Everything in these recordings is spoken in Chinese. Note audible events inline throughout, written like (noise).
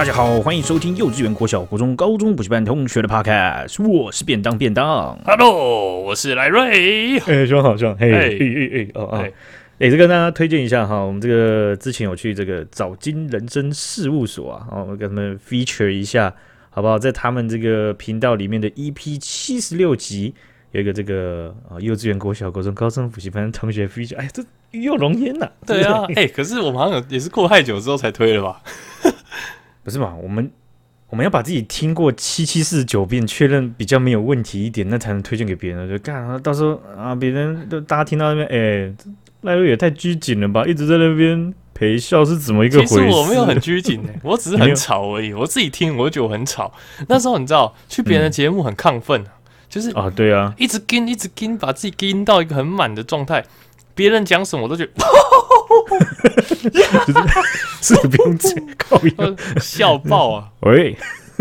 大家好，欢迎收听幼稚园、国小、国中、高中补习班同学的 Podcast，我是便当便当。Hello，我是莱瑞。哎，兄好兄，嘿，哎哎哎，哦哦，哎，这个跟大家推荐一下哈，我们这个之前有去这个早金人生事务所啊，我们跟他们 feature 一下，好不好？在他们这个频道里面的 EP 七十六集。有一个这个啊，幼稚园、国小、国中、高中补习班同学 feature，哎，这与有荣焉呐。对啊，哎、欸，可是我们好像也是过太久之后才推的吧？不是嘛？我们我们要把自己听过七七四十九遍，确认比较没有问题一点，那才能推荐给别人。就干啊，到时候啊，别人都大家听到那边，哎、欸，赖瑞也太拘谨了吧？一直在那边陪笑是怎么一个回事？其实我没有很拘谨哎，(laughs) 我只是很吵而已。我自己听我就觉得我很吵。那时候你知道，去别人的节目很亢奋。嗯就是啊，对啊，一直跟一直跟，把自己跟到一个很满的状态。别人讲什么我都觉得，(laughs) (laughs) 是不用靠笑爆啊！(laughs) 喂，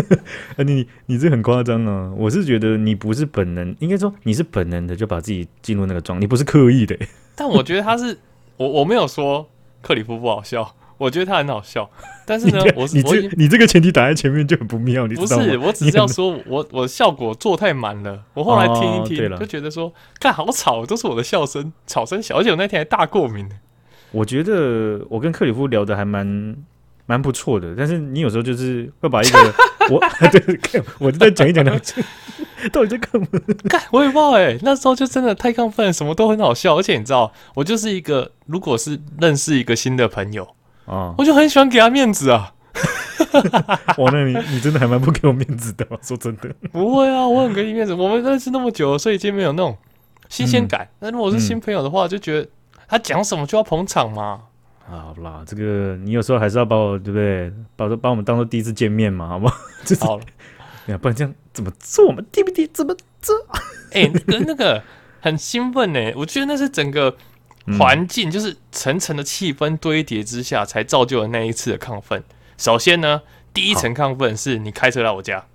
(laughs) 你你这很夸张啊！我是觉得你不是本能，应该说你是本能的就把自己进入那个状，你不是刻意的。但我觉得他是我我没有说克里夫不好笑。我觉得他很好笑，但是呢，我是你这你这个前提打在前面就很不妙，你知道吗？不是，我只是要说我我效果做太满了，我后来听一听就觉得说，看好吵，都是我的笑声，吵声小，而且我那天还大过敏。我觉得我跟克里夫聊的还蛮蛮不错的，但是你有时候就是会把一个 (laughs) 我 (laughs) 对，(laughs) 我就在讲一讲两句，到底在干嘛？看我也不知道哎，那时候就真的太亢奋，什么都很好笑，而且你知道，我就是一个如果是认识一个新的朋友。啊，我就很喜欢给他面子啊！哇，那你你真的还蛮不给我面子的，说真的。不会啊，我很给你面子。我们认识那么久了，所以已经没有那种新鲜感。那、嗯、如果是新朋友的话，就觉得他讲什么就要捧场嘛。好啦，这个你有时候还是要把我对不对？把把我们当做第一次见面嘛，好不好？(laughs) 好了，不然这样怎么做嘛？对不对？怎么做？(laughs) 哎、欸，那个那个很兴奋呢。我觉得那是整个。环境就是层层的气氛堆叠之下，才造就了那一次的亢奋。首先呢，第一层亢奋是你开车来我家，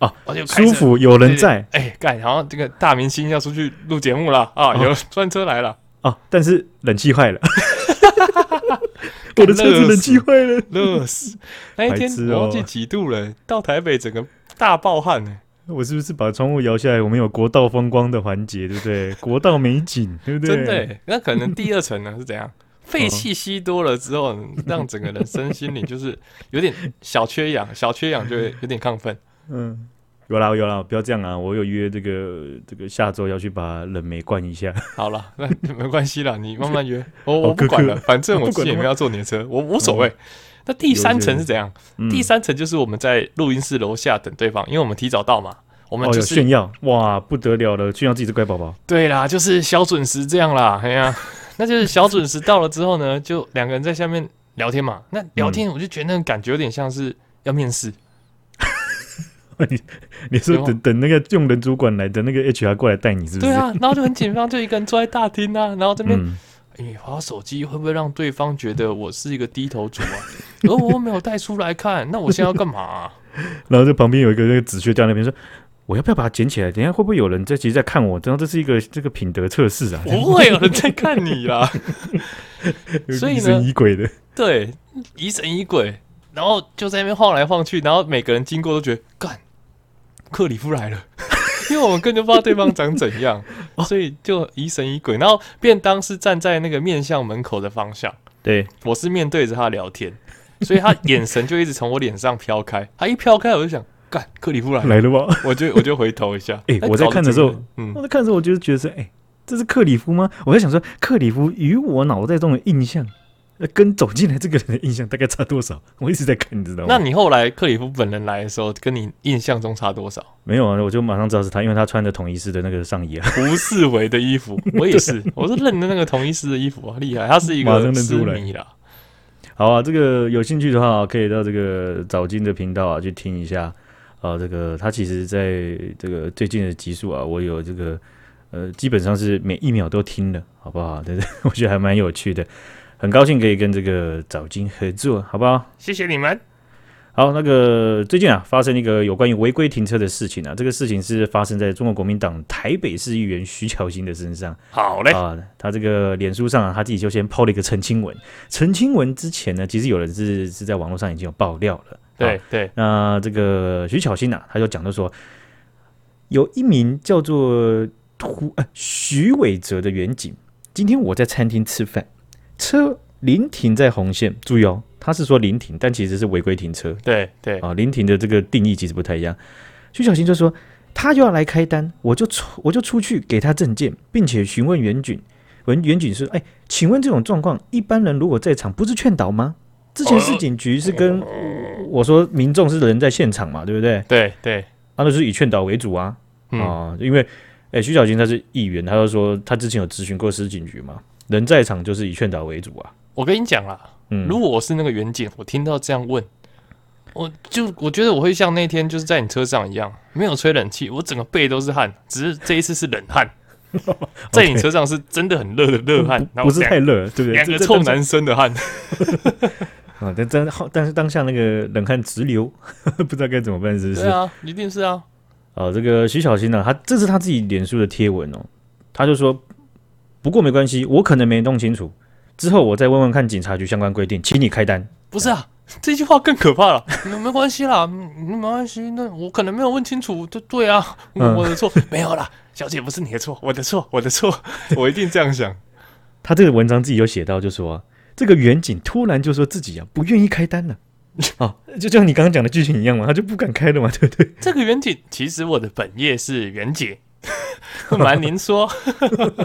哦，舒服，有人在，哎，干，然后这个大明星要出去录节目了啊，有专车来了啊，但是冷气坏了，(laughs) 我的车子冷气坏了，热死！那一天我忘记几度了，到台北整个大暴汗呢。我是不是把窗户摇下来？我们有国道风光的环节，对不对？(laughs) 国道美景，对不对？真的，那可能第二层呢是怎样？废气吸多了之后，让整个人身心灵就是有点小缺氧，小缺氧就会有点亢奋。嗯，有啦有啦，不要这样啊！我有约这个这个下周要去把冷媒灌一下。(laughs) 好了，那没关系啦，你慢慢约，(laughs) 我我不管了，反正我自己也没有要坐你的车，我无所谓。那第三层是怎样？嗯、第三层就是我们在录音室楼下等对方，因为我们提早到嘛。我们就是、哦、炫耀哇，不得了了，炫耀自己是乖宝宝。对啦，就是小准时这样啦。哎呀，(laughs) 那就是小准时到了之后呢，就两个人在下面聊天嘛。那聊天我就觉得那个感觉有点像是要面试。(laughs) 嗯、你你说等等那个用人主管来的那个 HR 过来带你，是不是？对啊，(laughs) 然后就很紧张，就一个人坐在大厅啊，然后这边。嗯你滑手机会不会让对方觉得我是一个低头族啊？而我没有带出来看，那我现在要干嘛、啊？(laughs) 然后这旁边有一个那个纸屑掉那边说：“我要不要把它捡起来？等下会不会有人在其实在看我？然后这是一个这个品德测试啊！不会有人在看你啦。所以呢，疑神疑鬼的，对，疑神疑鬼，然后就在那边晃来晃去，然后每个人经过都觉得干，克里夫来了。(laughs) ”因为我们根本就不知道对方长怎样，(laughs) 所以就疑神疑鬼。然后便当是站在那个面向门口的方向，对，我是面对着他聊天，所以他眼神就一直从我脸上飘开。(laughs) 他一飘开，我就想，干，克里夫来来了吗？我就我就回头一下。哎、欸，我在看的时候，嗯，我在看的时候，我就觉得说，哎、欸，这是克里夫吗？我在想说，克里夫与我脑袋中的印象。跟走进来这个人的印象大概差多少？我一直在看，你知道吗？那你后来克里夫本人来的时候，跟你印象中差多少？没有啊，我就马上知道是他，因为他穿的统一式的那个上衣啊，胡世维的衣服，我也是，我是认的那个统一式的衣服啊，厉害，他是一个狮迷啦。好啊，这个有兴趣的话，可以到这个早金的频道啊去听一下啊。这个他其实在这个最近的集数啊，我有这个呃，基本上是每一秒都听的，好不好？对对，(laughs) 我觉得还蛮有趣的。很高兴可以跟这个早金合作，好不好？谢谢你们。好，那个最近啊，发生一个有关于违规停车的事情啊，这个事情是发生在中国国民党台北市议员徐巧芯的身上。好嘞啊，他这个脸书上啊，他自己就先抛了一个澄清文。澄清文之前呢，其实有人是是在网络上已经有爆料了。对对，那这个徐巧芯啊，他就讲到说，有一名叫做涂呃徐伟哲的员警，今天我在餐厅吃饭，车临停在红线，注意哦。他是说临停，但其实是违规停车。对对啊，临停的这个定义其实不太一样。徐小琴就说，他就要来开单，我就出我就出去给他证件，并且询问员警。问员警说：“哎，请问这种状况，一般人如果在场，不是劝导吗？之前市警局是跟我说，民众是人在现场嘛，对不对？对对，那都是以劝导为主啊。啊，因为哎，徐小琴他是议员，他就说他之前有咨询过市警局嘛，人在场就是以劝导为主啊。我跟你讲啊。”嗯，如果我是那个远景，我听到这样问，我就我觉得我会像那天就是在你车上一样，没有吹冷气，我整个背都是汗，只是这一次是冷汗，(laughs) 在你车上是真的很热的热汗，不是太热，对不对？两个臭男生的汗，啊，(laughs) 但真但是当下那个冷汗直流，(laughs) 不知道该怎么办，是不是？对啊，一定是啊。哦，这个徐小新呢，他这是他自己脸书的贴文哦，他就说，不过没关系，我可能没弄清楚。之后我再问问看警察局相关规定，请你开单。不是啊，这句话更可怕了。没没关系啦，(laughs) 没关系。那我可能没有问清楚，对对啊，我的错，嗯、没有啦，小姐不是你的错，我的错，我的错，我一定这样想。他这个文章自己有写到，就说、啊、这个员警突然就说自己啊不愿意开单了。(laughs) 哦，就像你刚刚讲的剧情一样嘛，他就不敢开了嘛，对不对？这个远景其实我的本业是员警。不瞒您说，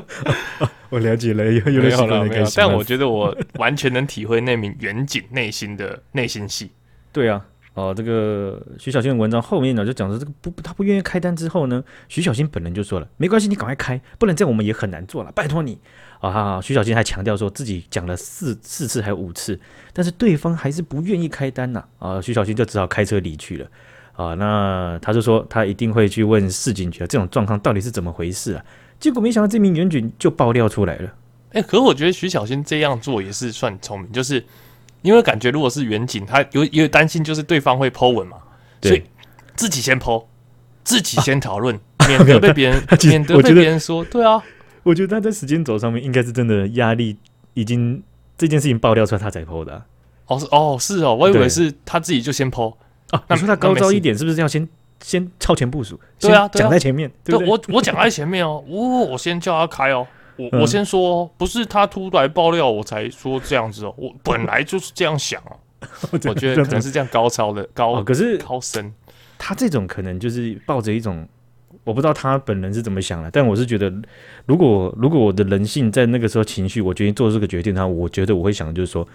(laughs) 我了解了，有有了没有？但我觉得我完全能体会那名远景内心的内心戏。对啊，哦，这个徐小新的文章后面呢，就讲说这个不，他不愿意开单之后呢，徐小新本人就说了，没关系，你赶快开，不然这样我们也很难做了，拜托你啊！徐小新还强调说自己讲了四四次还有五次，但是对方还是不愿意开单呐，啊，徐小新就只好开车离去了。啊，那他就说他一定会去问市警局啊，这种状况到底是怎么回事啊？结果没想到这名员警就爆料出来了。哎、欸，可是我觉得徐小新这样做也是算聪明，就是因为感觉如果是员警，他有有担心就是对方会 po 文嘛，所以自己先 po，自己先讨论，啊、免得被别人 (laughs) 免得被别人说。对啊，我觉得他在时间轴上面应该是真的压力已经这件事情爆料出来他才 po 的、啊。哦是哦是哦，我以为是他自己就先 po。啊，你说他高招一点，是不是要先先超前部署？对啊，讲在前面。对，我我讲在前面哦，我我先叫他开哦，我我先说，不是他突然爆料我才说这样子哦，我本来就是这样想 (laughs) 哦。我觉得可能是这样高超的高，可是高深。他这种可能就是抱着一种，我不知道他本人是怎么想的，但我是觉得，如果如果我的人性在那个时候情绪，我决定做这个决定，他我觉得我会想就是说。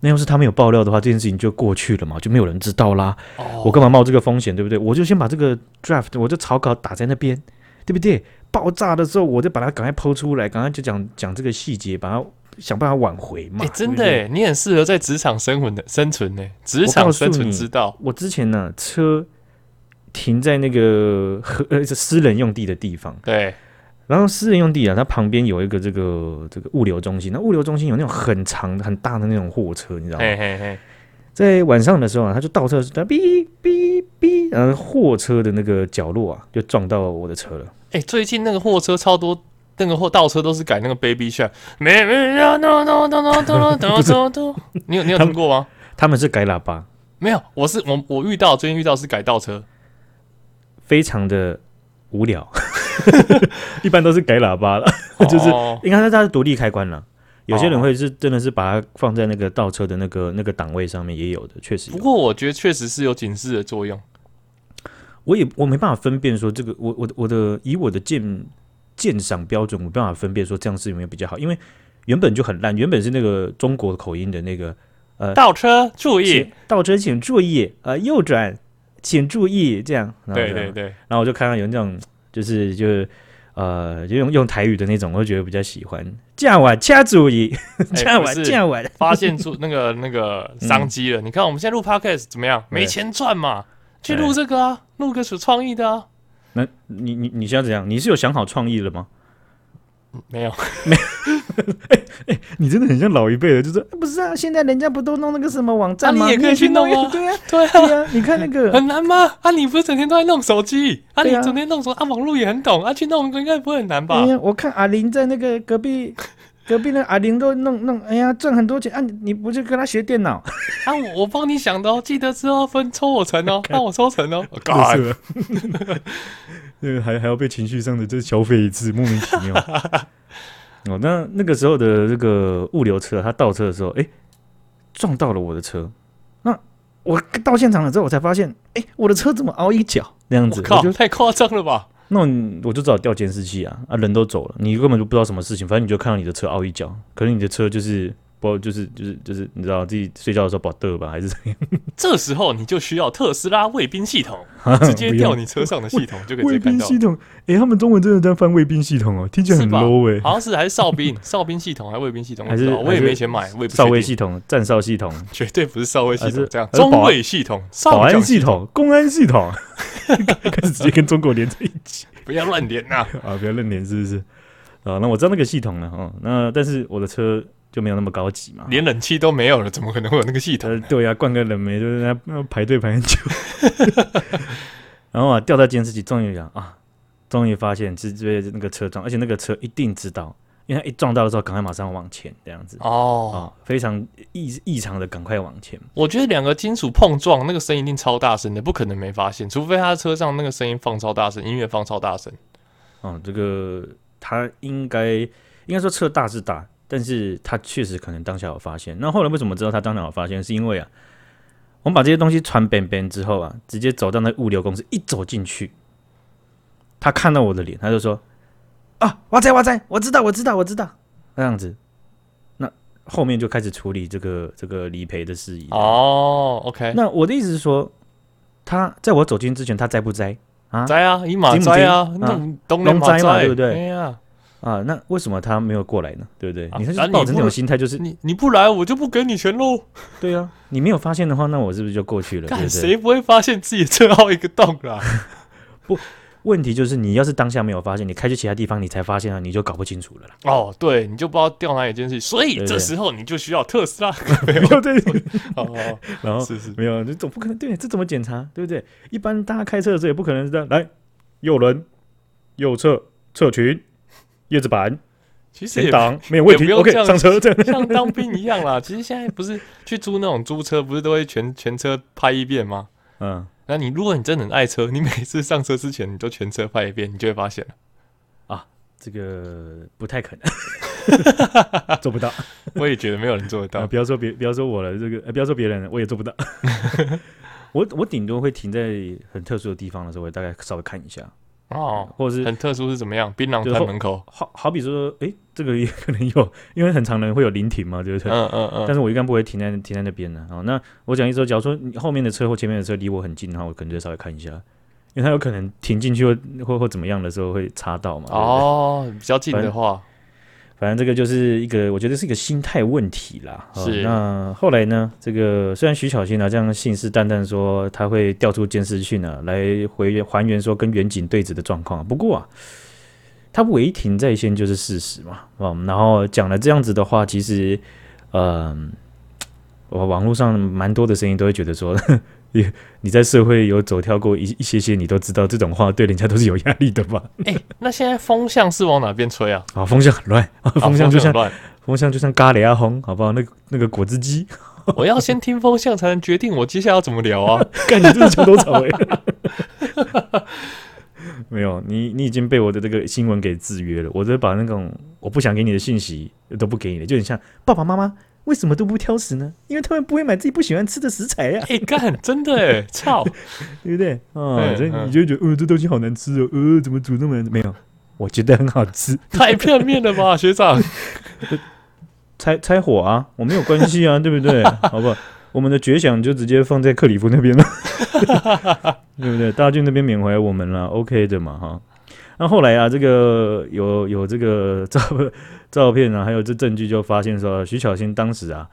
那要是他没有爆料的话，这件事情就过去了嘛，就没有人知道啦。Oh. 我干嘛冒这个风险，对不对？我就先把这个 draft，我就草稿打在那边，对不对？爆炸的时候，我就把它赶快抛出来，赶快就讲讲这个细节，把它想办法挽回嘛。哎、欸，真的哎，你很适合在职场生存的生存呢。职场生存之道。我之前呢，车停在那个和呃私人用地的地方，对。然后私人用地啊，它旁边有一个这个这个物流中心。那物流中心有那种很长很大的那种货车，你知道吗？嘿嘿嘿，在晚上的时候啊，他就倒车，哔哔哔，然后货车的那个角落啊，就撞到我的车了。哎，最近那个货车超多，那个货倒车都是改那个 Baby Shark，没没有，no no no no no no no，你有你有听过吗？他们是改喇叭，没有，我是我我遇到最近遇到是改倒车，非常的无聊。(laughs) 一般都是改喇叭了，(laughs) 就是应该是它是独立开关了。有些人会是真的是把它放在那个倒车的那个那个档位上面，也有的，确实。不过我觉得确实是有警示的作用。我也我没办法分辨说这个，我我我的以我的鉴鉴赏标准，我没办法分辨说这样是有没有比较好，因为原本就很烂，原本是那个中国口音的那个呃倒车注意，倒车请注意，呃右转请注意，这样。对对对，然后我就看到有那种。就是就是呃，就用用台语的那种，我觉得比较喜欢。这样玩，掐注意，这样玩，这样玩，发现出那个那个 (laughs) 商机了。嗯、你看我们现在录 podcast 怎么样？没钱赚嘛，去录这个啊，录个有创意的啊。那你你你现在怎样？你是有想好创意了吗？没有，没 (laughs) (laughs) 哎哎，你真的很像老一辈的，就是不是啊，现在人家不都弄那个什么网站吗？你也可以去弄啊，对啊，对啊，你看那个 (laughs) 很难吗？啊，你不是整天都在弄手机？啊，你整天弄什么？啊，网络也很懂啊，去弄应该不会很难吧？哎呀，我看阿玲在那个隔壁。(laughs) 隔壁那阿玲都弄弄，哎呀，赚很多钱啊！你不就跟他学电脑啊？我我帮你想的哦，记得之后分抽我成哦，让我抽成哦。干是，那个还还要被情绪上的就消费一次，莫名其妙。哦，那那个时候的这个物流车，它倒车的时候，哎，撞到了我的车。那我到现场了之后，我才发现，哎，我的车怎么凹一角那样子？靠，太夸张了吧！那我就只好调监视器啊！啊，人都走了，你根本就不知道什么事情，反正你就看到你的车凹一角，可能你的车就是不就是就是就是你知道自己睡觉的时候不得吧，还是怎样？(laughs) 这时候你就需要特斯拉卫兵系统，直接调你车上的系统就可以看到。卫兵系统，哎、欸，他们中文真的在翻卫兵系统哦，听起来很 low 哎、欸，好像是还是哨兵 (laughs) 哨兵系统还是卫兵系统？还是我也没钱买，少尉系统、站哨系统，绝对不是少尉系统，这样中卫系统、保安系统、公安系统，(laughs) 开始直接跟中国连在一起。不要乱连呐！啊，不要乱连，是不是？啊，那我知道那个系统了哦。那但是我的车就没有那么高级嘛，连冷气都没有了，怎么可能会有那个系统？对呀、啊，灌个冷媒就是要排队排很久。(laughs) 然后啊，调到监视器，终于啊，啊，终于发现是这边那个车撞，而且那个车一定知道，因为他一撞到的时候，赶快马上往前这样子哦，啊，非常异异常的赶快往前。我觉得两个金属碰撞，那个声音一定超大声的，不可能没发现，除非他车上那个声音放超大声，音乐放超大声。嗯，这个他应该应该说车大是大，但是他确实可能当下有发现。那后来为什么知道他当下有发现？是因为啊，我们把这些东西传边边之后啊，直接走到那物流公司，一走进去，他看到我的脸，他就说。啊，哇塞哇塞，我知道我知道我知道，那样子，那后面就开始处理这个这个理赔的事宜哦。OK，那我的意思是说，他在我走进之前，他栽不栽啊？栽啊，一马栽啊，那东东栽嘛，对不对？对呀。啊，那为什么他没有过来呢？对不对？你是抱着那种心态，就是你你不来，我就不给你钱喽。对啊，你没有发现的话，那我是不是就过去了？干，谁不会发现自己车后一个洞啊？(laughs) 不。问题就是，你要是当下没有发现，你开去其他地方，你才发现了，你就搞不清楚了啦。哦，对，你就不知道掉哪一件事，所以这时候你就需要特斯拉。(laughs) 没有对，(laughs) 哦，然后是是没有，你总不可能对，这怎么检查？对不对？一般大家开车的时候也不可能是这样，来，右轮，右侧侧裙，叶子板，其实也挡没有问题，OK，上车，这样像当兵一样啦。(laughs) 其实现在不是去租那种租车，不是都会全全车拍一遍吗？嗯。那你如果你真的很爱车，你每次上车之前，你都全车拍一遍，你就会发现了啊，这个不太可能，(laughs) 做不到。(laughs) 我也觉得没有人做得到。啊、不要说别，不要说我了，这个、呃、不要说别人了，我也做不到。我我顶多会停在很特殊的地方的时候，我大概稍微看一下。哦，或者是很特殊是怎么样？槟榔摊门口，好好比说，哎、欸，这个也可能有，(laughs) 因为很常人会有临停嘛，对不对？嗯嗯嗯。但是我一般不会停在停在那边的。哦，那我讲一说，假如说你后面的车或前面的车离我很近的话，我可能就稍微看一下，因为它有可能停进去或或或怎么样的时候会擦到嘛。哦，比较近的话。反正这个就是一个，我觉得是一个心态问题啦。是。那后来呢？这个虽然徐小新呢这样信誓旦旦说他会调出监视器呢来回原还原说跟远景对峙的状况，不过啊，他违停在先就是事实嘛。嗯，然后讲了这样子的话，其实，嗯，我网络上蛮多的声音都会觉得说。你你在社会有走跳过一一些些，你都知道这种话对人家都是有压力的吧？哎、欸，那现在风向是往哪边吹啊？啊，风向很乱，风向就像风向就像咖喱阿红，好不好？那个那个果汁机，我要先听风向才能决定我接下来要怎么聊啊！(laughs) 干，你这是墙头草哎！(laughs) 没有，你你已经被我的这个新闻给制约了。我就把那种我不想给你的信息都不给你了，就很像爸爸妈妈。为什么都不挑食呢？因为他们不会买自己不喜欢吃的食材呀、啊。哎、欸，干，真的哎，(laughs) 操，对不对？啊，所以你就觉得，呃，这东西好难吃哦，呃，怎么煮那么难？没有，我觉得很好吃。(laughs) 太片面了吧，(laughs) 学长？拆拆火啊，我没有关系啊，对不对？好不好？我们的绝响就直接放在克里夫那边了，对不对？大军那边缅怀我们了，OK 的嘛，哈。那后来啊，这个有有这个照照片啊，还有这证据，就发现说徐巧芯当时啊，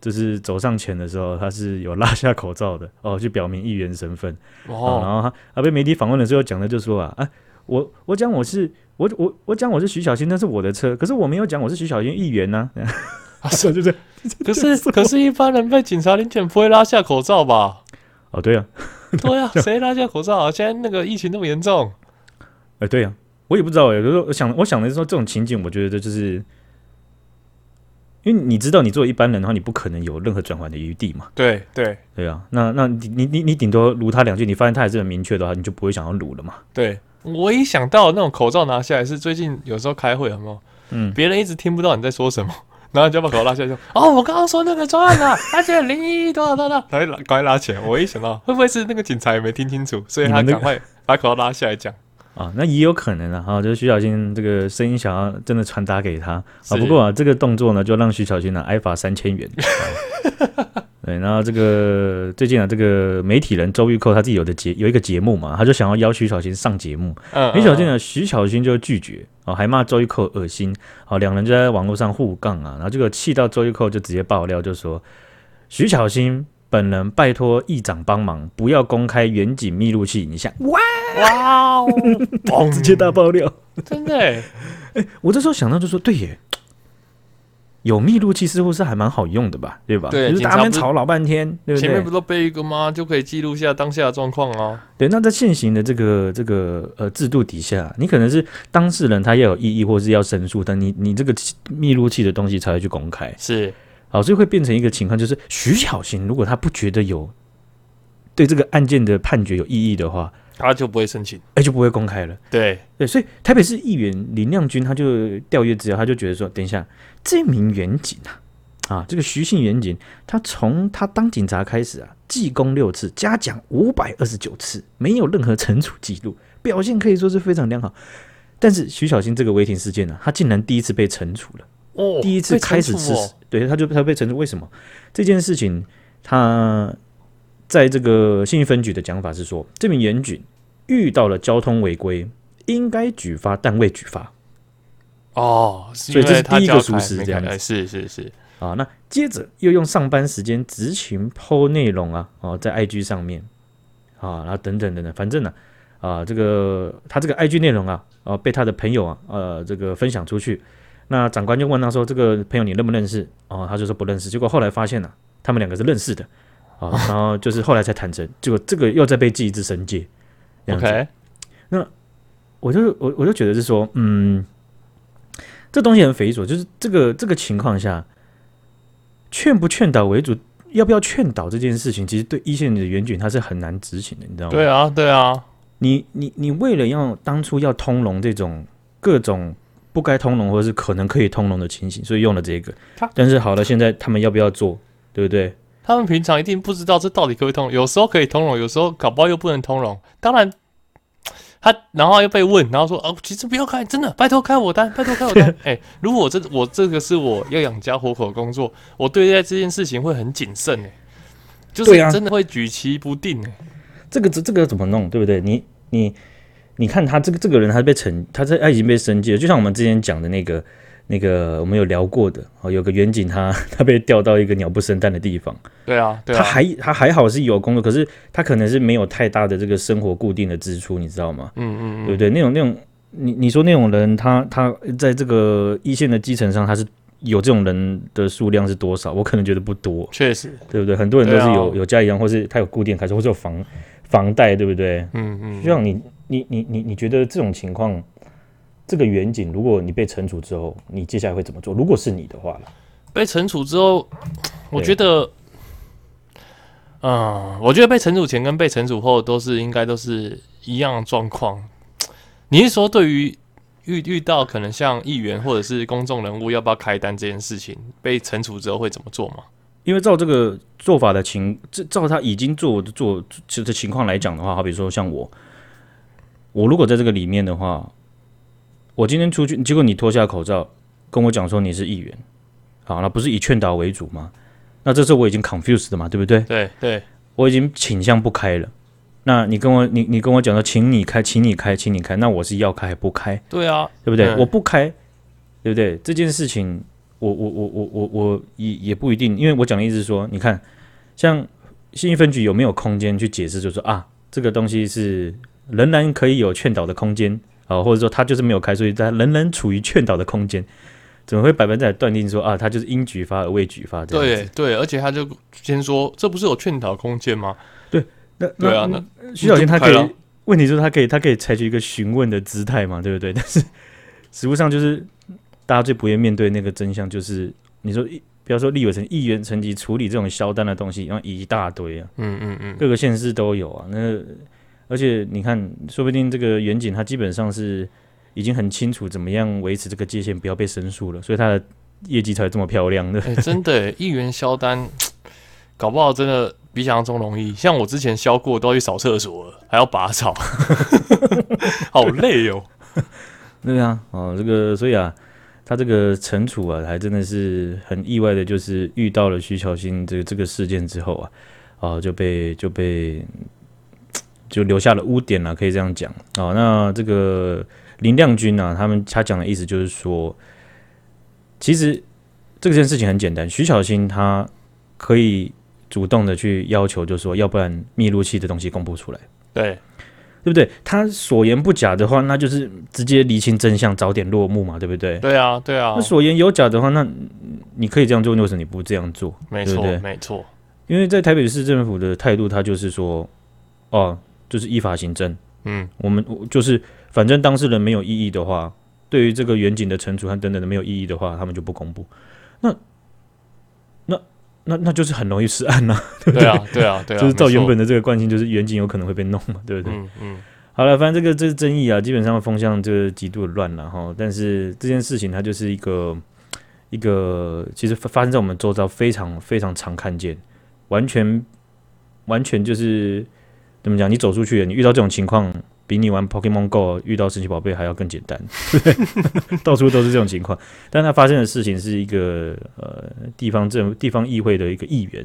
就是走上前的时候，他是有拉下口罩的 (laughs) 哦，去表明议员身份。哦，然后他他被媒体访问的时候讲的就说啊，啊，我我讲我是我我我讲我是徐小新，那是我的车，可是我没有讲我是徐小新议员呢、啊。(laughs) 啊，是就是，(laughs) 可是可是一般人被警察临检不会拉下口罩吧？哦，对呀、啊，对呀、啊，谁拉下口罩啊？现在那个疫情那么严重，哎、欸，对呀、啊，我也不知道，有时候我想，我想的是说这种情景，我觉得这就是。因为你知道，你作为一般人的话，你不可能有任何转换的余地嘛。对对对啊，那那你你你你顶多撸他两句，你发现他还是很明确的话，你就不会想要撸了嘛。对，我一想到那种口罩拿下来，是最近有时候开会有没有？嗯，别人一直听不到你在说什么，(laughs) 然后就把口罩拉下来说：“ (laughs) 哦，我刚刚说那个专案啊，而且零一多少多少，(laughs) 赶快赶拉起来。”我一想到会不会是那个警察也没听清楚，所以他赶快把口罩拉下来讲。啊，那也有可能啊，哈，就是徐小新这个声音想要真的传达给他啊。不过啊，这个动作呢，就让徐小新呢挨罚三千元。(laughs) 对，然后这个最近啊，这个媒体人周玉蔻他自己有的节有一个节目嘛，他就想要邀徐小新上节目。嗯，没想到呢，徐小新就拒绝啊，还骂周玉蔻恶心。啊，两人就在网络上互杠啊，然后这个气到周玉蔻就直接爆料，就说徐小新。本人拜托议长帮忙，不要公开远景密录器影像。哇哇哦！(laughs) 直接大爆料，真的哎、欸！我这时候想到就说，对耶，有密录器似乎是还蛮好用的吧？对吧？对，就是大家在吵老半天，对不对？前面不都背一个吗？就可以记录下当下的状况啊。对，那在现行的这个这个呃制度底下，你可能是当事人他要有异议，或是要申诉，但你你这个密录器的东西才会去公开。是。好，所以会变成一个情况，就是徐小新如果他不觉得有对这个案件的判决有异议的话，他就不会申请，哎，就不会公开了。对对，所以台北市议员林亮君他就调阅资料，他就觉得说，等一下，这名员警啊，啊，这个徐姓员警，他从他当警察开始啊，记功六次，嘉奖五百二十九次，没有任何惩处记录，表现可以说是非常良好。但是徐小新这个违停事件呢、啊，他竟然第一次被惩处了。哦，第一次开始吃，哦、对，他就他被惩处。为什么这件事情？他在这个信义分局的讲法是说，这名严警遇到了交通违规，应该举发，但未举发。哦，所以这是第一个疏失，这样子。是是是。啊，那接着又用上班时间执勤 PO 内容啊，哦，在 IG 上面啊，然后等等等等，反正呢，啊，这个他这个 IG 内容啊，啊，被他的朋友啊，呃，这个分享出去。那长官就问他说：“这个朋友你认不认识？”哦，他就说不认识。结果后来发现了、啊，他们两个是认识的啊、哦。然后就是后来才坦诚，结果这个又再被记一次申诫。OK，那我就我我就觉得是说，嗯，这东西很匪夷所思，就是这个这个情况下，劝不劝导为主，要不要劝导这件事情，其实对一线的员警他是很难执行的，你知道吗？对啊，对啊。你你你为了要当初要通融这种各种。不该通融，或者是可能可以通融的情形，所以用了这个。但是好了，现在他们要不要做，对不对？他们平常一定不知道这到底可不可以通融，有时候可以通融，有时候搞不好又不能通融。当然，他然后又被问，然后说：“哦，其实不要开，真的，拜托开我单，拜托开我单。(laughs) ”哎、欸，如果我这我这个是我要养家活口的工作，我对待这件事情会很谨慎哎，就是真的会举棋不定哎。这个这这个怎么弄，对不对？你你。你看他这个这个人，他被惩，他这他已经被升级了，就像我们之前讲的那个那个我们有聊过的哦，有个远景他 (laughs) 他被调到一个鸟不生蛋的地方，对啊，对啊，他还他还好是有工作，可是他可能是没有太大的这个生活固定的支出，你知道吗？嗯嗯，嗯对不对？那种那种你你说那种人，他他在这个一线的基层上，他是有这种人的数量是多少？我可能觉得不多，确实，对不对？很多人都是有、啊、有家一样，或是他有固定开销，或者有房房贷，对不对？嗯嗯，就像你。你你你你觉得这种情况，这个远景，如果你被惩处之后，你接下来会怎么做？如果是你的话，被惩处之后，我觉得，嗯，我觉得被惩处前跟被惩处后都是应该都是一样的状况。你是说，对于遇遇到可能像议员或者是公众人物要不要开单这件事情，被惩处之后会怎么做吗？因为照这个做法的情，照他已经做的做其实的情况来讲的话，好比说像我。我如果在这个里面的话，我今天出去，结果你脱下口罩跟我讲说你是议员，好，那不是以劝导为主吗？那这时候我已经 confused 了嘛，对不对？对对，我已经倾向不开了。那你跟我你你跟我讲说，请你开，请你开，请你开，那我是要开还不开？对啊，对不对？嗯、我不开，对不对？这件事情，我我我我我我也也不一定，因为我讲的意思是说，你看，像信义分局有没有空间去解释，就是说啊，这个东西是。仍然可以有劝导的空间啊，或者说他就是没有开，所以他仍然处于劝导的空间，怎么会百分之百断定说啊，他就是因举发而未举发这样子？对对，而且他就先说，这不是有劝导空间吗？对，那对啊，那徐小新他可以，问题就是他可以，他可以采取一个询问的姿态嘛，对不对？但是实物上就是大家最不愿面对那个真相，就是你说一。比方说立委层、议员层级处理这种销单的东西，然后一大堆啊，嗯嗯嗯，各个县市都有啊。那而且你看，说不定这个远景他基本上是已经很清楚怎么样维持这个界限，不要被申诉了，所以他的业绩才会这么漂亮的。欸、真的，(laughs) 一元销单 (tsk) 搞不好真的比想象中容易。像我之前销过，都要去扫厕所了，还要拔草，(laughs) 好累哦。(laughs) 对啊，哦，这个所以啊。他这个惩处啊，还真的是很意外的，就是遇到了徐小新这个这个事件之后啊，啊就被就被就留下了污点了，可以这样讲啊。那这个林亮君呢、啊，他们他讲的意思就是说，其实这件事情很简单，徐小新他可以主动的去要求，就是说，要不然密录器的东西公布出来，对。对不对？他所言不假的话，那就是直接厘清真相，早点落幕嘛，对不对？对啊，对啊。那所言有假的话，那你可以这样做，为什么你不这样做？没错，没错。因为在台北市政府的态度，他就是说，哦，就是依法行政。嗯，我们就是反正当事人没有异议的话，对于这个远景的惩处和等等的没有异议的话，他们就不公布。那。那那那就是很容易失案呐、啊，对不对？对啊，对啊，对啊，就是照原本的这个惯性，就是远景有可能会被弄嘛，对不对？嗯嗯。好了，反正这个这个争议啊，基本上风向就是极度的乱了哈。但是这件事情它就是一个一个，其实发生在我们周遭非常非常常看见，完全完全就是怎么讲？你走出去，你遇到这种情况。比你玩 Pokemon Go 遇到神奇宝贝还要更简单，(laughs) 对到处都是这种情况。但他发生的事情是一个呃地方政地方议会的一个议员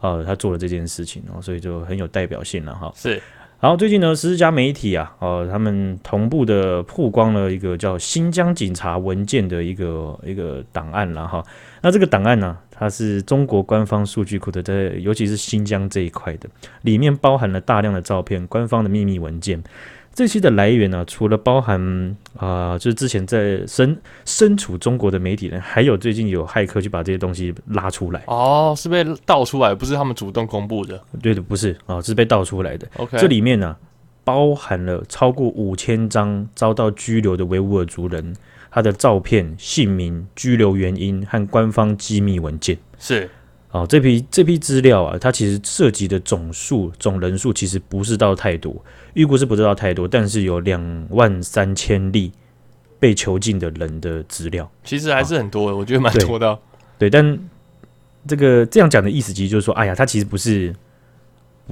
啊、呃，他做了这件事情，然后所以就很有代表性了哈。是。然后最近呢，十四家媒体啊，哦、呃，他们同步的曝光了一个叫新疆警察文件的一个一个档案了哈。那这个档案呢、啊，它是中国官方数据库的，在尤其是新疆这一块的，里面包含了大量的照片、官方的秘密文件。这些的来源呢、啊，除了包含啊、呃，就是之前在身身处中国的媒体人，还有最近有骇客去把这些东西拉出来。哦，是被盗出来，不是他们主动公布的。对的，不是啊、哦，是被盗出来的。OK，这里面呢、啊，包含了超过五千张遭到拘留的维吾尔族人，他的照片、姓名、居留原因和官方机密文件。是。哦，这批这批资料啊，它其实涉及的总数总人数其实不是到太多，预估是不知道太多，但是有两万三千例被囚禁的人的资料，其实还是很多的，哦、我觉得蛮多的。对，但这个这样讲的意思，其实就是说，哎呀，他其实不是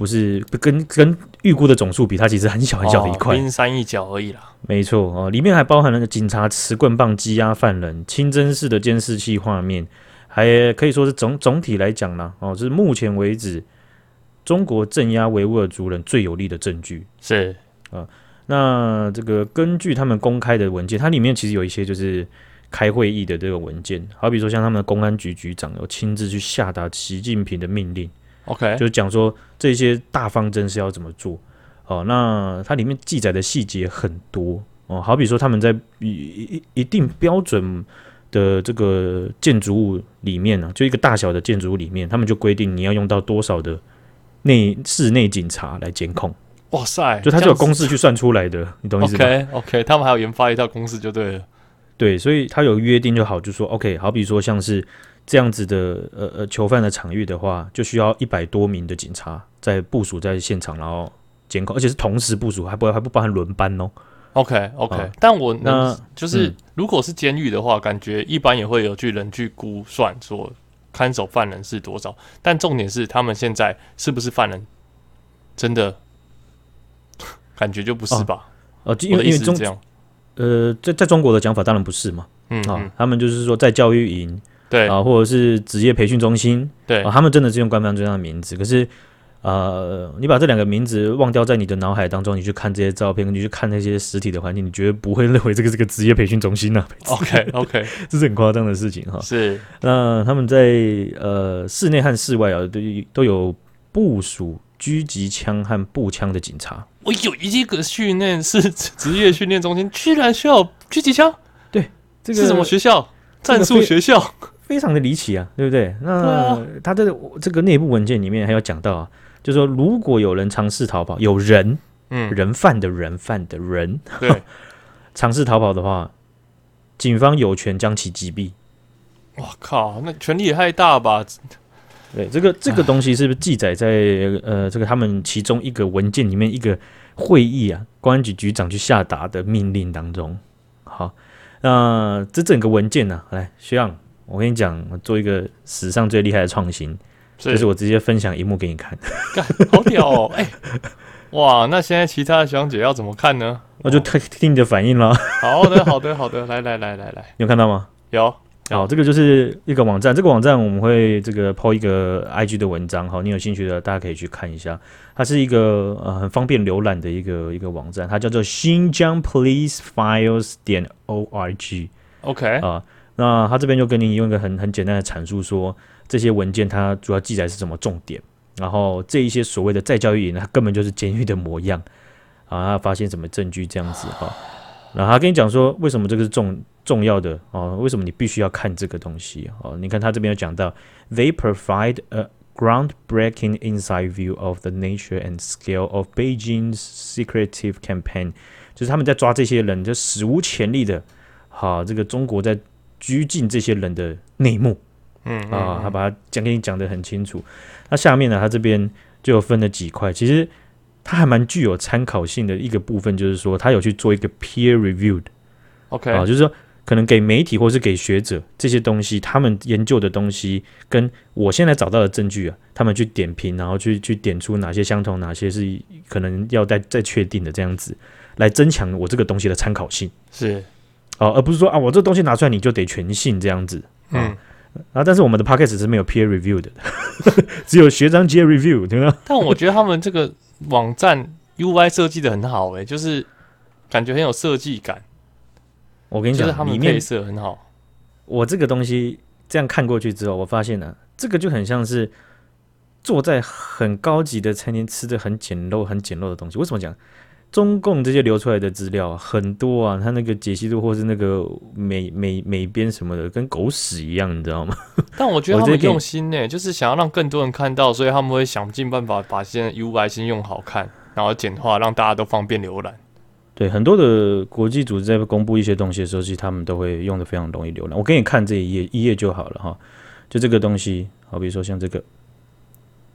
不是跟跟预估的总数比，它其实很小很小的一块，冰山一角而已啦。没错哦，里面还包含了警察持棍棒羁押犯人、清真寺的监视器画面。还可以说是总总体来讲呢，哦，是目前为止中国镇压维吾尔族人最有力的证据。是啊，那这个根据他们公开的文件，它里面其实有一些就是开会议的这个文件，好比说像他们的公安局局长有亲自去下达习近平的命令，OK，就是讲说这些大方针是要怎么做。哦，那它里面记载的细节很多哦，好比说他们在一一一定标准。的这个建筑物里面呢、啊，就一个大小的建筑物里面，他们就规定你要用到多少的内室内警察来监控。哇塞，就它就有公式去算出来的，你懂意思吗？OK OK，他们还有研发一套公式就对了。对，所以他有约定就好，就说 OK，好比说像是这样子的呃呃囚犯的场域的话，就需要一百多名的警察在部署在现场，然后监控，而且是同时部署，还不还不包含轮班哦。OK OK，、啊、但我那就是、嗯、如果是监狱的话，感觉一般也会有去人去估算说看守犯人是多少。但重点是他们现在是不是犯人？真的 (laughs) 感觉就不是吧？呃、啊，因为因为中呃，在在中国的讲法当然不是嘛。嗯，嗯啊，他们就是说在教育营对啊，或者是职业培训中心对啊，他们真的是用官方这样的名字，可是。呃，你把这两个名字忘掉在你的脑海当中，你去看这些照片，你去看那些实体的环境，你绝对不会认为这个是个职业培训中心呢、(laughs) 啊。OK OK，这是很夸张的事情哈。是，那他们在呃室内和室外啊，都都有部署狙击枪和步枪的警察。我有一个训练是职业训练中心，居然需要狙击枪？对，这个是什么学校？战术学校，非常的离奇啊，对不对？那他的这个内部文件里面还有讲到啊，就是说如果有人尝试逃跑，有人，嗯，人犯的人犯的人，对，(laughs) 尝试逃跑的话，警方有权将其击毙。我靠，那权力也太大吧？对，这个这个东西是不是记载在呃这个他们其中一个文件里面一个会议啊，公安局局长去下达的命令当中？好，那这整个文件呢、啊，来学长，我跟你讲，我做一个史上最厉害的创新，是就是我直接分享一幕给你看，(laughs) 好屌哦！哎、欸，哇，那现在其他的小姐要怎么看呢？那就听听你的反应了。(laughs) 好的，好的，好的，来来来来来，你有看到吗？有。好，这个就是一个网站。这个网站我们会这个 po 一个 IG 的文章，好，你有兴趣的大家可以去看一下。它是一个呃很方便浏览的一个一个网站，它叫做新疆 Police Files 点 org。OK 啊，那他这边就跟你用一个很很简单的阐述说，这些文件它主要记载是什么重点，然后这一些所谓的再教育营，它根本就是监狱的模样啊，他发现什么证据这样子哈。然后他跟你讲说，为什么这个是重重要的哦？为什么你必须要看这个东西哦？你看他这边有讲到，They provide a groundbreaking inside view of the nature and scale of Beijing's secretive campaign，就是他们在抓这些人，就史无前例的，好，这个中国在拘禁这些人的内幕，嗯啊，他把它讲给你讲得很清楚。那下面呢，他这边就分了几块，其实。他还蛮具有参考性的一个部分，就是说，他有去做一个 peer reviewed，OK 啊，就是说，可能给媒体或是给学者这些东西，他们研究的东西，跟我现在找到的证据啊，他们去点评，然后去去点出哪些相同，哪些是可能要再再确定的这样子，来增强我这个东西的参考性，是，啊，而不是说啊，我这东西拿出来你就得全信这样子，嗯。啊！但是我们的 podcast 是没有 peer review 的，(laughs) 只有学长 (laughs) 姐 review，对吗？但我觉得他们这个网站 UI 设计的很好，欸，诶，就是感觉很有设计感。我跟你讲，就是他们配色很好。我这个东西这样看过去之后，我发现呢，啊，这个就很像是坐在很高级的餐厅吃的很简陋、很简陋的东西。为什么讲？中共这些流出来的资料很多啊，他那个解析度或是那个美美美编什么的，跟狗屎一样，你知道吗？(laughs) 但我觉得他们用心呢，就是想要让更多人看到，所以他们会想尽办法把现在 UI 先用好看，然后简化，让大家都方便浏览。对，很多的国际组织在公布一些东西的时候，其实他们都会用的非常容易浏览。我给你看这一页，一页就好了哈。就这个东西，好比说像这个，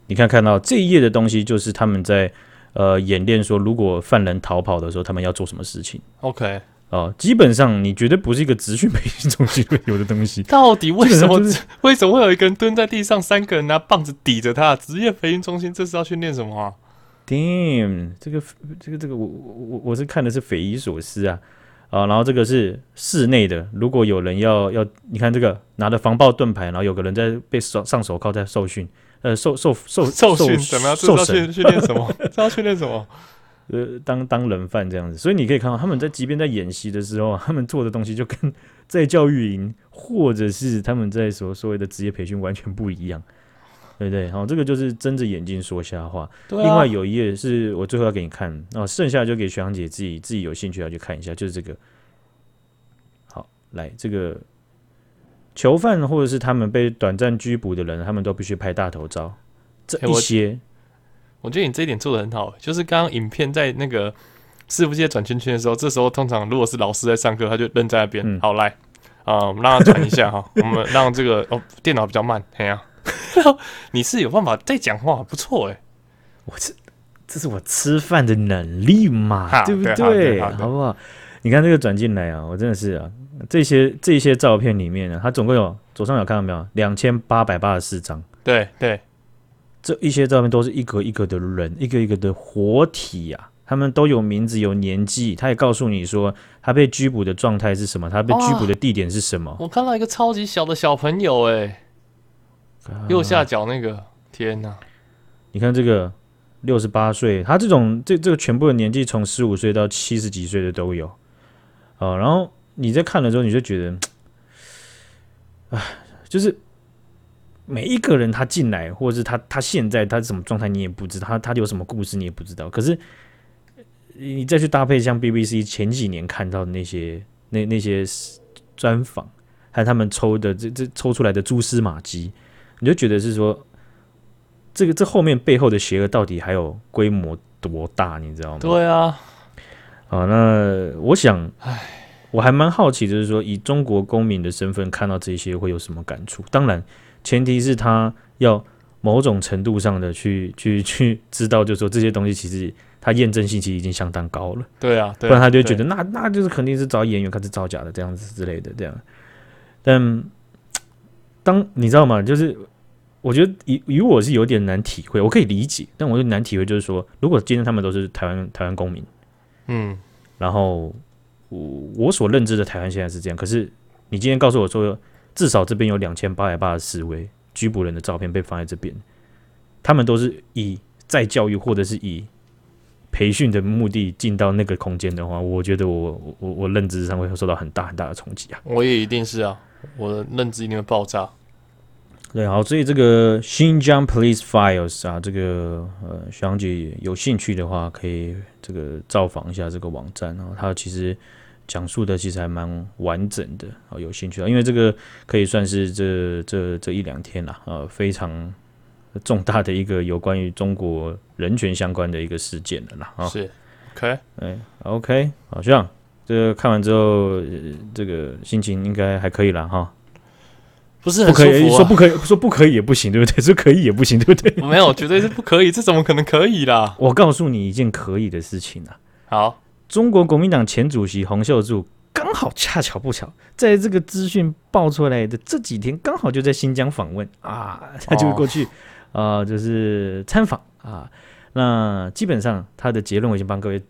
你看看到这一页的东西，就是他们在。呃，演练说，如果犯人逃跑的时候，他们要做什么事情？OK，哦、呃，基本上你绝对不是一个职训培训中心会有的东西。(laughs) 到底为什么？为什么会有一个人蹲在地上，三个人拿棒子抵着他？职业培训中心这是要训练什么啊？Damn，这个这个这个，我我我是看的是匪夷所思啊啊！然后这个是室内的，如果有人要要，你看这个拿着防爆盾牌，然后有个人在被上上手铐在受训。呃，受受受 (laughs) 受训怎么样？受训训练什么？(laughs) 这要训练什么？(laughs) 呃，当当人犯这样子，所以你可以看到他们在即便在演习的时候，他们做的东西就跟在教育营或者是他们在所所谓的职业培训完全不一样，对不对？好，这个就是睁着眼睛说瞎话。对啊。另外有一页是我最后要给你看，那剩下就给学长姐自己自己有兴趣要去看一下，就是这个。好，来这个。囚犯或者是他们被短暂拘捕的人，他们都必须拍大头照。这一些，欸、我，我觉得你这一点做的很好。就是刚刚影片在那个伺服器转圈圈的时候，这时候通常如果是老师在上课，他就愣在那边。嗯、好，来啊、呃，我们让他转一下哈，我们让这个哦，电脑比较慢，哎呀、(laughs) 啊，你是有办法在讲话，不错哎、欸。我这这是我吃饭的能力嘛，对不对？好不好？你看这个转进来啊，我真的是啊。这些这些照片里面呢，它总共有左上角看到没有？两千八百八十四张。对对，这一些照片都是一个一个的人，一个一个的活体呀、啊。他们都有名字，有年纪，他也告诉你说他被拘捕的状态是什么，他被拘捕的地点是什么。我看到一个超级小的小朋友，哎，右下角那个，天哪！你看这个六十八岁，他这种这这个全部的年纪从十五岁到七十几岁的都有，啊，然后。你在看的时候，你就觉得，哎，就是每一个人他进来，或者是他他现在他是什么状态，你也不知道，他他有什么故事你也不知道。可是你再去搭配像 BBC 前几年看到的那些那那些专访，还有他们抽的这这抽出来的蛛丝马迹，你就觉得是说，这个这后面背后的邪恶到底还有规模多大，你知道吗？对啊，啊，那我想，唉，我还蛮好奇，就是说以中国公民的身份看到这些会有什么感触？当然。前提是他要某种程度上的去去去知道，就是说这些东西其实他验证性其实已经相当高了。对啊，对啊，不然他就觉得那那就是肯定是找演员开始造假的这样子之类的这样。但当你知道吗？就是我觉得以以我是有点难体会，我可以理解，但我就难体会，就是说如果今天他们都是台湾台湾公民，嗯，然后我我所认知的台湾现在是这样，可是你今天告诉我说。至少这边有两千八百八十四位拘捕人的照片被放在这边，他们都是以再教育或者是以培训的目的进到那个空间的话，我觉得我我我认知上会受到很大很大的冲击啊！我也一定是啊，我的认知一定会爆炸。对，好，所以这个 Xinjiang Police Files 啊，这个呃，学长姐有兴趣的话，可以这个造访一下这个网站啊，它其实。讲述的其实还蛮完整的，啊，有兴趣啊，因为这个可以算是这这这一两天啦，啊，非常重大的一个有关于中国人权相关的一个事件了啦，啊，是，OK，哎，OK，好，像，这个看完之后，呃，这个心情应该还可以了哈，不是很舒服，啊，不可以，说不可以，说不可以也不行，对不对？(laughs) 说可以也不行，对不对？(laughs) 没有，绝对是不可以，这怎么可能可以啦？我告诉你一件可以的事情啊，好。中国国民党前主席洪秀柱刚好恰巧不巧，在这个资讯爆出来的这几天，刚好就在新疆访问啊，他就过去啊、哦呃，就是参访啊。那基本上他的结论我已经帮各位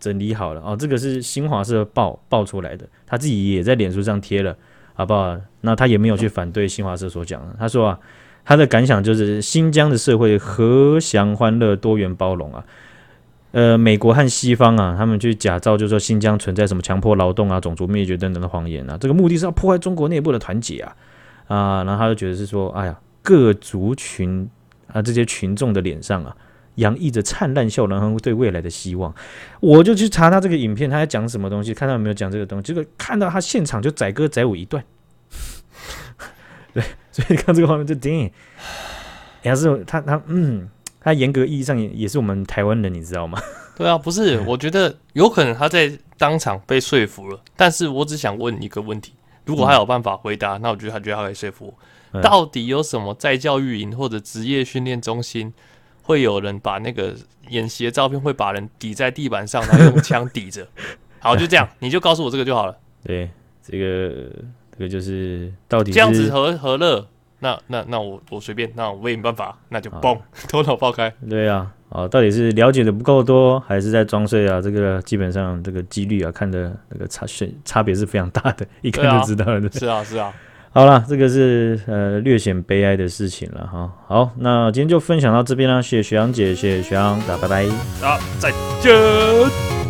整理好了哦，这个是新华社报报出来的，他自己也在脸书上贴了，好不好？那他也没有去反对新华社所讲的，他说啊，他的感想就是新疆的社会和祥欢乐、多元包容啊。呃，美国和西方啊，他们去假造，就是说新疆存在什么强迫劳动啊、种族灭绝等等的谎言啊，这个目的是要破坏中国内部的团结啊啊，然后他就觉得是说，哎呀，各族群啊这些群众的脸上啊，洋溢着灿烂笑容和对未来的希望。我就去查他这个影片，他在讲什么东西，看他有没有讲这个东西。结果看到他现场就载歌载舞一段，(laughs) 对，所以你看这个画面就顶，也是他他嗯。他严格意义上也也是我们台湾人，你知道吗？对啊，不是，我觉得有可能他在当场被说服了，但是我只想问一个问题：如果他有办法回答，嗯、那我觉得他觉得他可以说服我。嗯、到底有什么在教育营或者职业训练中心会有人把那个演习的照片会把人抵在地板上，然后用枪抵着？(laughs) 好，就这样，你就告诉我这个就好了。对，这个这个就是到底是这样子何何乐？那那那我我随便，那我也没办法，那就嘣，头脑爆开。对啊，啊，到底是了解的不够多，还是在装睡啊？这个基本上这个几率啊，看的那个差选差别是非常大的，一看就知道了。啊，是啊，是啊。好了，这个是呃略显悲哀的事情了哈。好，那今天就分享到这边啦，谢谢学长姐，谢谢学长，大家拜拜，啊，再见。